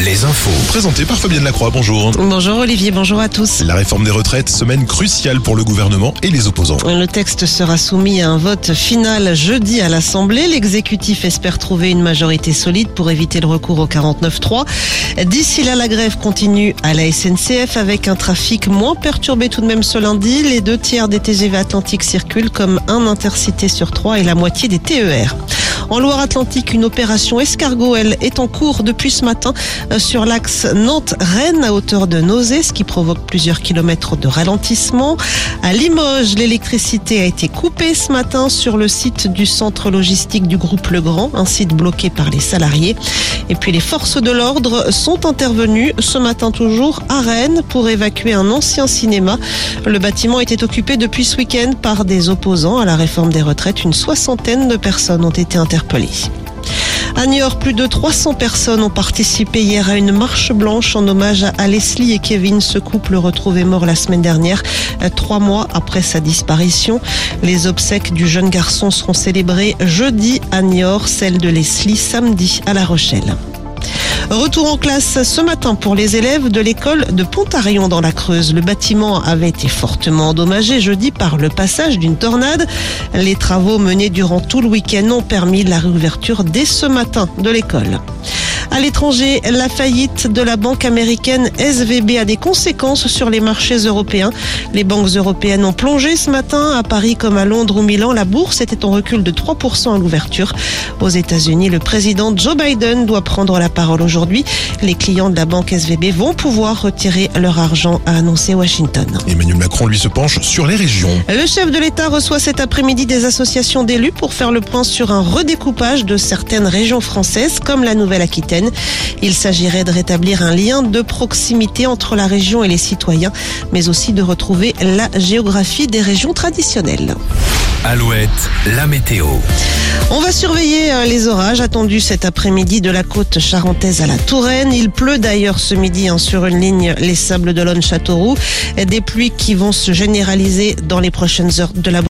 Les infos. Présenté par Fabienne Lacroix, bonjour. Bonjour Olivier, bonjour à tous. La réforme des retraites, semaine cruciale pour le gouvernement et les opposants. Le texte sera soumis à un vote final jeudi à l'Assemblée. L'exécutif espère trouver une majorité solide pour éviter le recours au 49-3. D'ici là, la grève continue à la SNCF avec un trafic moins perturbé tout de même ce lundi. Les deux tiers des TGV Atlantique circulent comme un intercité sur trois et la moitié des TER. En Loire-Atlantique, une opération escargot, elle, est en cours depuis ce matin euh, sur l'axe Nantes-Rennes à hauteur de Nausée, ce qui provoque plusieurs kilomètres de ralentissement. À Limoges, l'électricité a été coupée ce matin sur le site du centre logistique du groupe Legrand, un site bloqué par les salariés. Et puis les forces de l'ordre sont intervenues ce matin toujours à Rennes pour évacuer un ancien cinéma. Le bâtiment était occupé depuis ce week-end par des opposants à la réforme des retraites. Une soixantaine de personnes ont été interpellées. À Niort, plus de 300 personnes ont participé hier à une marche blanche en hommage à Leslie et Kevin, ce couple retrouvé mort la semaine dernière, euh, trois mois après sa disparition. Les obsèques du jeune garçon seront célébrées jeudi à Niort, celle de Leslie samedi à La Rochelle. Retour en classe ce matin pour les élèves de l'école de Pontarion dans la Creuse. Le bâtiment avait été fortement endommagé jeudi par le passage d'une tornade. Les travaux menés durant tout le week-end ont permis la réouverture dès ce matin de l'école. À l'étranger, la faillite de la banque américaine SVB a des conséquences sur les marchés européens. Les banques européennes ont plongé ce matin à Paris comme à Londres ou Milan. La bourse était en recul de 3% à l'ouverture. Aux États-Unis, le président Joe Biden doit prendre la parole aujourd'hui. Les clients de la banque SVB vont pouvoir retirer leur argent, a annoncé Washington. Emmanuel Macron, lui, se penche sur les régions. Le chef de l'État reçoit cet après-midi des associations d'élus pour faire le point sur un redécoupage de certaines régions françaises comme la Nouvelle-Aquitaine. Il s'agirait de rétablir un lien de proximité entre la région et les citoyens, mais aussi de retrouver la géographie des régions traditionnelles. Alouette, la météo. On va surveiller euh, les orages attendus cet après-midi de la côte charentaise à la Touraine. Il pleut d'ailleurs ce midi hein, sur une ligne les Sables d'Olonne-Châteauroux. Des pluies qui vont se généraliser dans les prochaines heures de la